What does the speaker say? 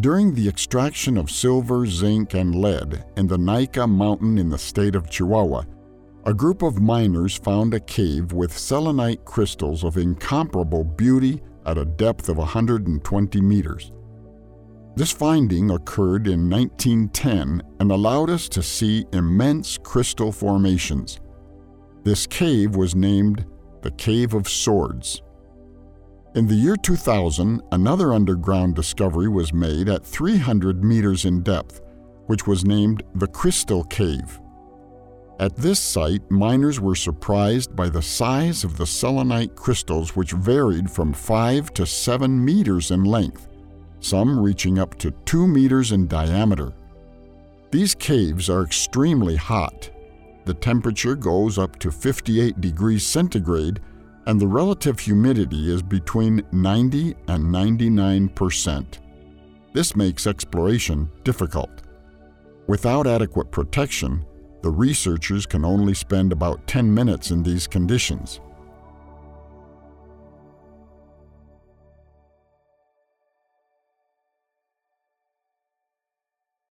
During the extraction of silver, zinc, and lead in the Naica Mountain in the state of Chihuahua, a group of miners found a cave with selenite crystals of incomparable beauty at a depth of 120 meters. This finding occurred in 1910 and allowed us to see immense crystal formations. This cave was named the Cave of Swords. In the year 2000, another underground discovery was made at 300 meters in depth, which was named the Crystal Cave. At this site, miners were surprised by the size of the selenite crystals, which varied from 5 to 7 meters in length, some reaching up to 2 meters in diameter. These caves are extremely hot. The temperature goes up to 58 degrees centigrade, and the relative humidity is between 90 and 99 percent. This makes exploration difficult. Without adequate protection, the researchers can only spend about 10 minutes in these conditions.